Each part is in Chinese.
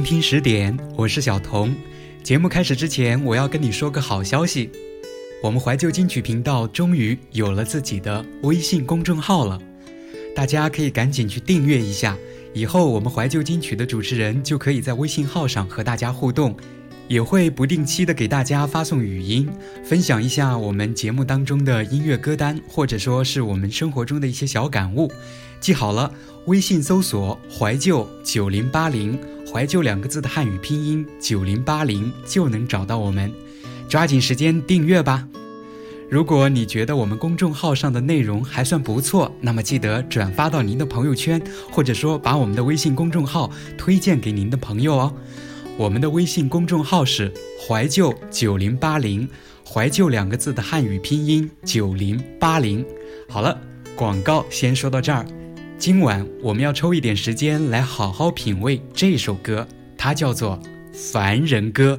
动听十点，我是小童。节目开始之前，我要跟你说个好消息，我们怀旧金曲频道终于有了自己的微信公众号了，大家可以赶紧去订阅一下。以后我们怀旧金曲的主持人就可以在微信号上和大家互动，也会不定期的给大家发送语音，分享一下我们节目当中的音乐歌单，或者说是我们生活中的一些小感悟。记好了，微信搜索“怀旧九零八零”。怀旧两个字的汉语拼音九零八零就能找到我们，抓紧时间订阅吧。如果你觉得我们公众号上的内容还算不错，那么记得转发到您的朋友圈，或者说把我们的微信公众号推荐给您的朋友哦。我们的微信公众号是怀旧九零八零，怀旧两个字的汉语拼音九零八零。好了，广告先说到这儿。今晚我们要抽一点时间来好好品味这首歌，它叫做《凡人歌》。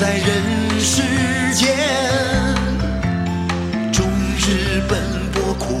在人世间终日奔波苦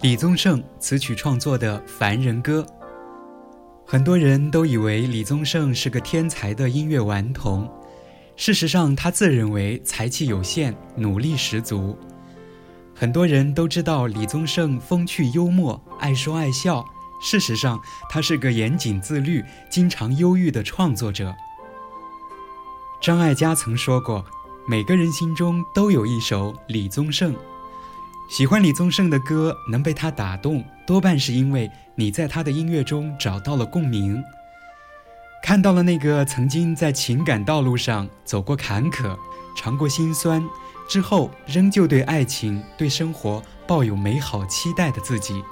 李宗盛词曲创作的《凡人歌》，很多人都以为李宗盛是个天才的音乐顽童，事实上，他自认为才气有限，努力十足。很多人都知道李宗盛风趣幽默，爱说爱笑。事实上，他是个严谨自律、经常忧郁的创作者。张艾嘉曾说过：“每个人心中都有一首李宗盛。”喜欢李宗盛的歌，能被他打动，多半是因为你在他的音乐中找到了共鸣，看到了那个曾经在情感道路上走过坎坷、尝过辛酸，之后仍旧对爱情、对生活抱有美好期待的自己。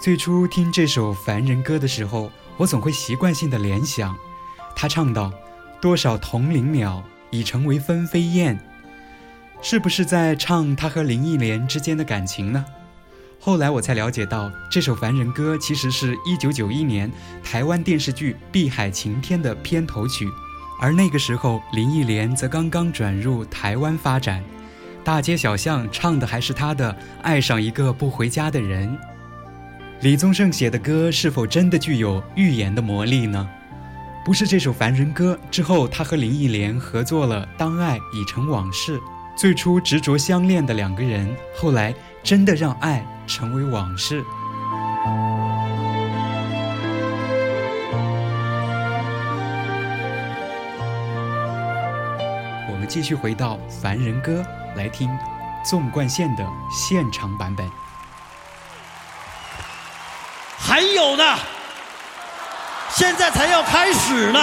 最初听这首《凡人歌》的时候，我总会习惯性的联想，他唱道：“多少同林鸟已成为纷飞燕。”是不是在唱他和林忆莲之间的感情呢？后来我才了解到，这首《凡人歌》其实是一九九一年台湾电视剧《碧海晴天》的片头曲，而那个时候林忆莲则刚刚转入台湾发展，大街小巷唱的还是她的《爱上一个不回家的人》。李宗盛写的歌是否真的具有预言的魔力呢？不是这首《凡人歌》之后，他和林忆莲合作了《当爱已成往事》。最初执着相恋的两个人，后来真的让爱成为往事。我们继续回到《凡人歌》，来听纵贯线的现场版本。还有呢，现在才要开始呢。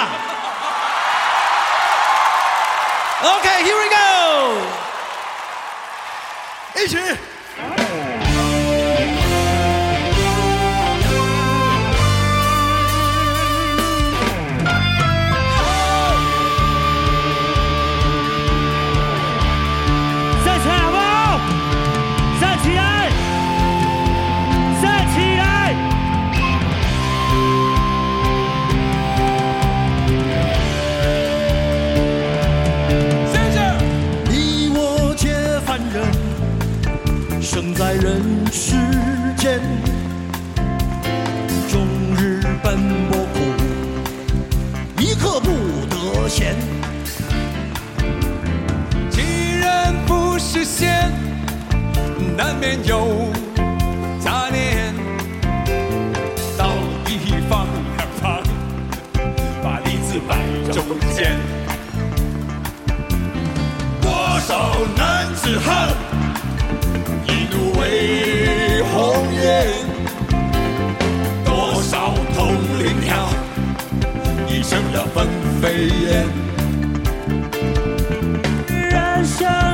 OK，here we go。一起。是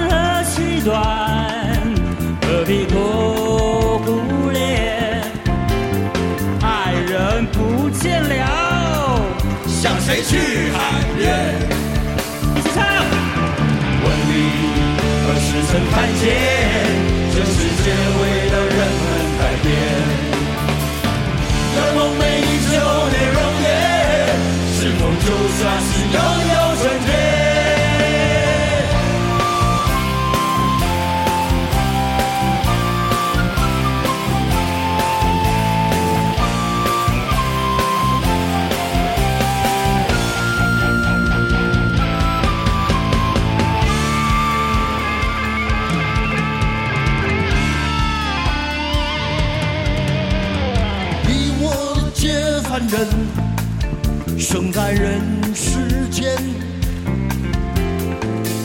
何其短。何必苦苦恋？爱人不见了，向谁去喊冤？一起唱。问你何时曾看见，这世界为凡人生在人世间，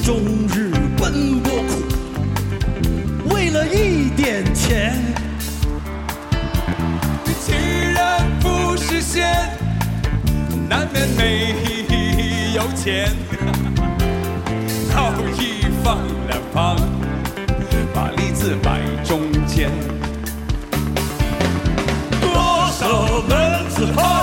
终日奔波苦，为了一点钱。既然不实现，难免没有钱。刀一放两旁，把利字摆中间。多少门子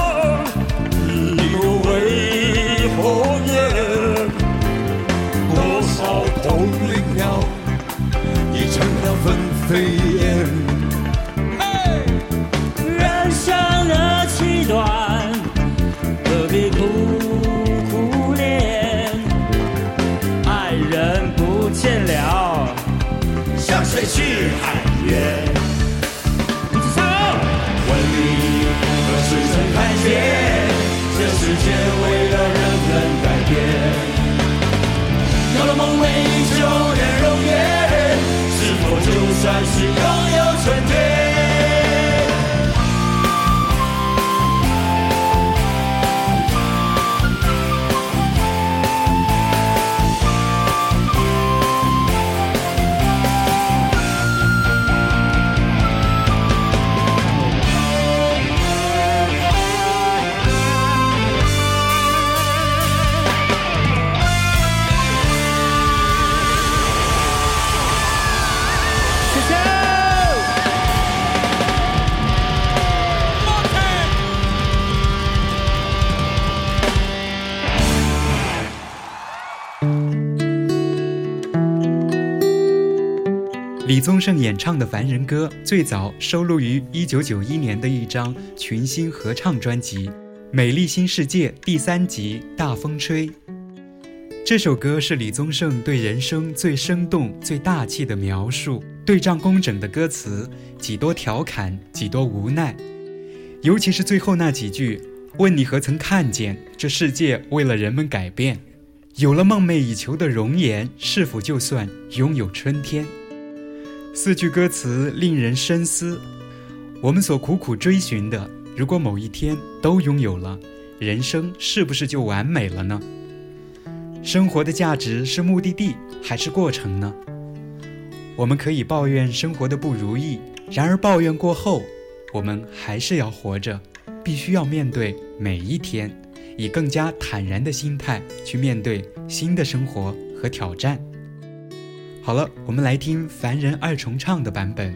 宗盛演唱的《凡人歌》最早收录于1991年的一张群星合唱专辑《美丽新世界》第三集《大风吹》。这首歌是李宗盛对人生最生动、最大气的描述，对仗工整的歌词，几多调侃，几多无奈，尤其是最后那几句：“问你何曾看见这世界为了人们改变？有了梦寐以求的容颜，是否就算拥有春天？”四句歌词令人深思：我们所苦苦追寻的，如果某一天都拥有了，人生是不是就完美了呢？生活的价值是目的地还是过程呢？我们可以抱怨生活的不如意，然而抱怨过后，我们还是要活着，必须要面对每一天，以更加坦然的心态去面对新的生活和挑战。好了，我们来听凡人二重唱的版本。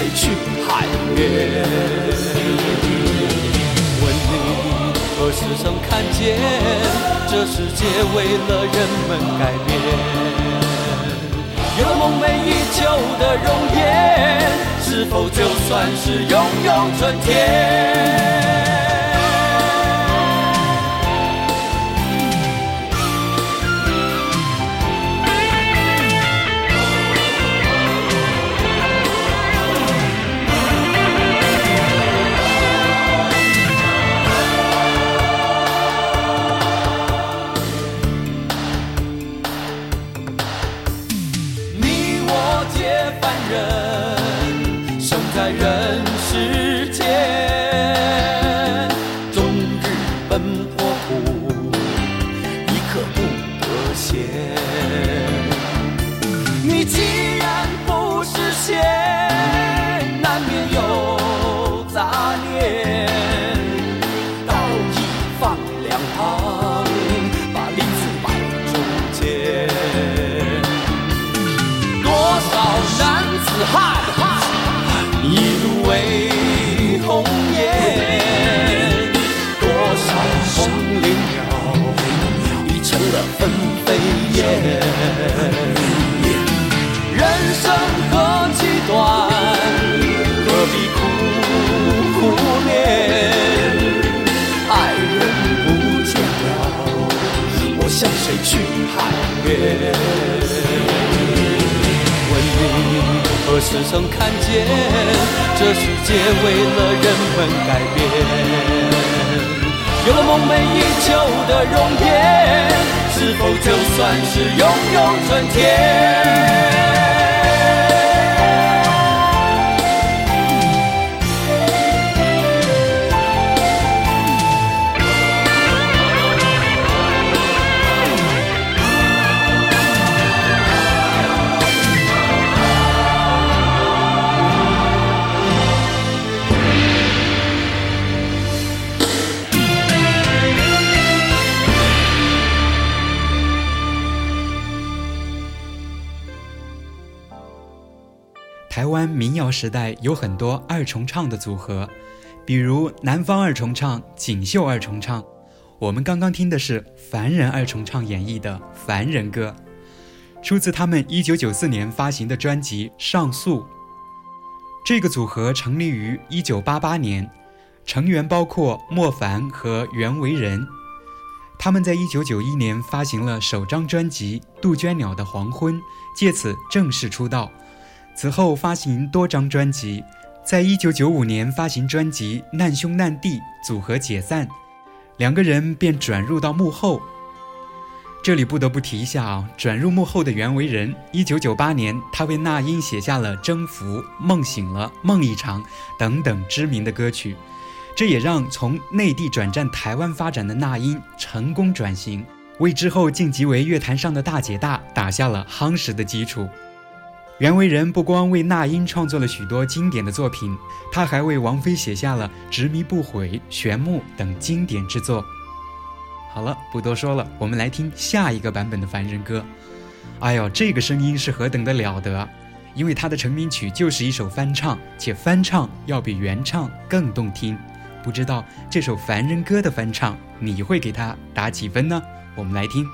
谁去喊冤？问你何时曾看见这世界为了人们改变？有了梦寐以求的容颜，是否就算是拥有春天？你何时曾看见这世界为了人们改变？有了梦寐以求的容颜，是否就算是拥有春天？时代有很多二重唱的组合，比如南方二重唱、锦绣二重唱。我们刚刚听的是凡人二重唱演绎的《凡人歌》，出自他们1994年发行的专辑《上诉》。这个组合成立于1988年，成员包括莫凡和袁惟仁。他们在1991年发行了首张专辑《杜鹃鸟的黄昏》，借此正式出道。此后发行多张专辑，在1995年发行专辑《难兄难弟》，组合解散。两个人便转入到幕后。这里不得不提一下啊，转入幕后的袁惟仁，一九九八年，他为那英写下了《征服》《梦醒了》《梦一场》等等知名的歌曲，这也让从内地转战台湾发展的那英成功转型，为之后晋级为乐坛上的大姐大打下了夯实的基础。袁惟仁不光为那英创作了许多经典的作品，他还为王菲写下了《执迷不悔》《玄木》等经典之作。好了，不多说了，我们来听下一个版本的《凡人歌》。哎呦，这个声音是何等的了得！因为他的成名曲就是一首翻唱，且翻唱要比原唱更动听。不知道这首《凡人歌》的翻唱，你会给他打几分呢？我们来听。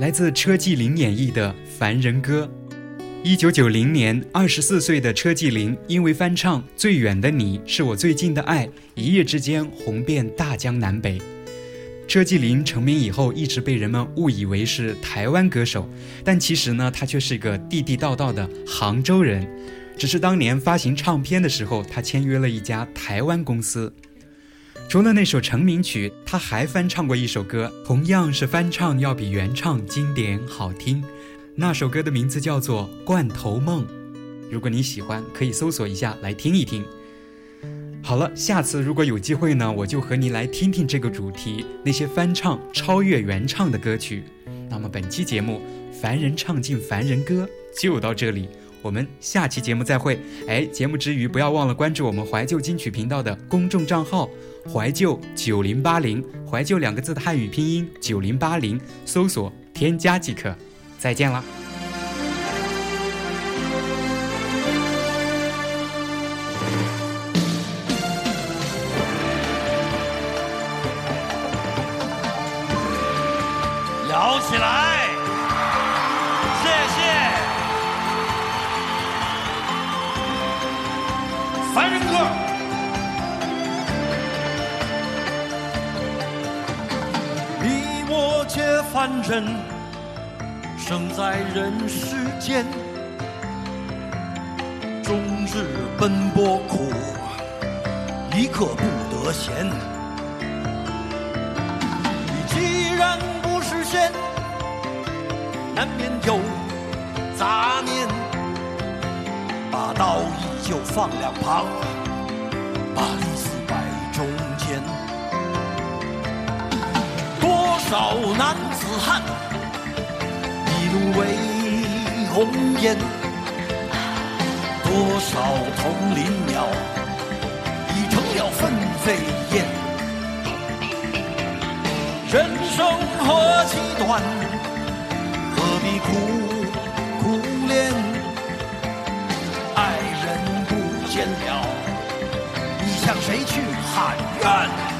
来自车继林演绎的《凡人歌》。一九九零年，二十四岁的车继林因为翻唱《最远的你是我最近的爱》，一夜之间红遍大江南北。车继林成名以后，一直被人们误以为是台湾歌手，但其实呢，他却是个地地道道的杭州人。只是当年发行唱片的时候，他签约了一家台湾公司。除了那首成名曲，他还翻唱过一首歌，同样是翻唱要比原唱经典好听。那首歌的名字叫做《罐头梦》，如果你喜欢，可以搜索一下来听一听。好了，下次如果有机会呢，我就和你来听听这个主题，那些翻唱超越原唱的歌曲。那么本期节目《凡人唱尽凡人歌》就到这里，我们下期节目再会。哎，节目之余不要忘了关注我们怀旧金曲频道的公众账号“怀旧九零八零”，怀旧两个字的汉语拼音九零八零，搜索添加即可。再见了。人，生在人世间，终日奔波苦，一刻不得闲。既然不是仙，难免有杂念，把道义就放两旁，把利字摆中间。多少男子汉，一怒为红颜；多少同林鸟，已成了分飞燕。人生何其短，何必苦苦恋？爱人不见了，你向谁去喊冤？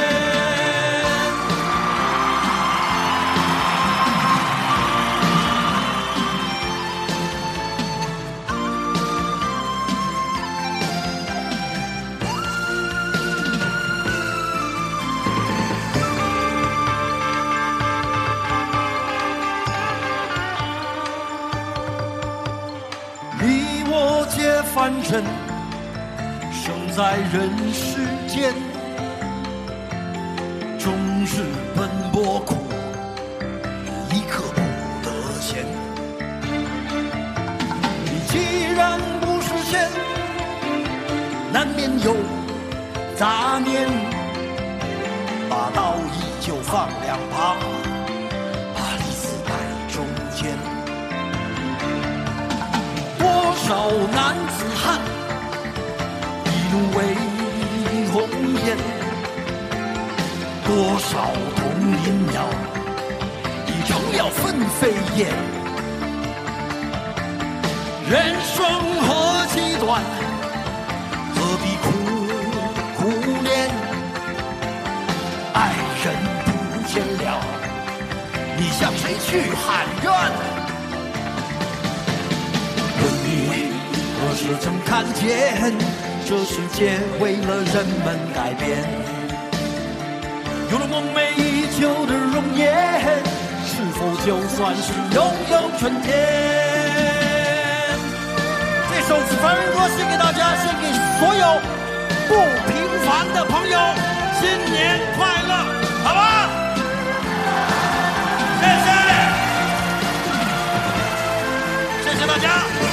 凡人，生在人世间，终日奔波苦，一刻不得闲。你既然不是仙，难免有杂念，把道义就放两旁，把利字摆中间。多少男子一怒为红颜；多少同林鸟，已成了分飞燕。人生何其短，何必苦苦恋？爱人不见了，你向谁去喊冤？问你何时曾看见这世界为了人们改变有了梦寐以求的容颜是否就算是拥有春天这首凡人歌献给大家献给所有不平凡的朋友新年快乐好吗谢谢谢谢大家。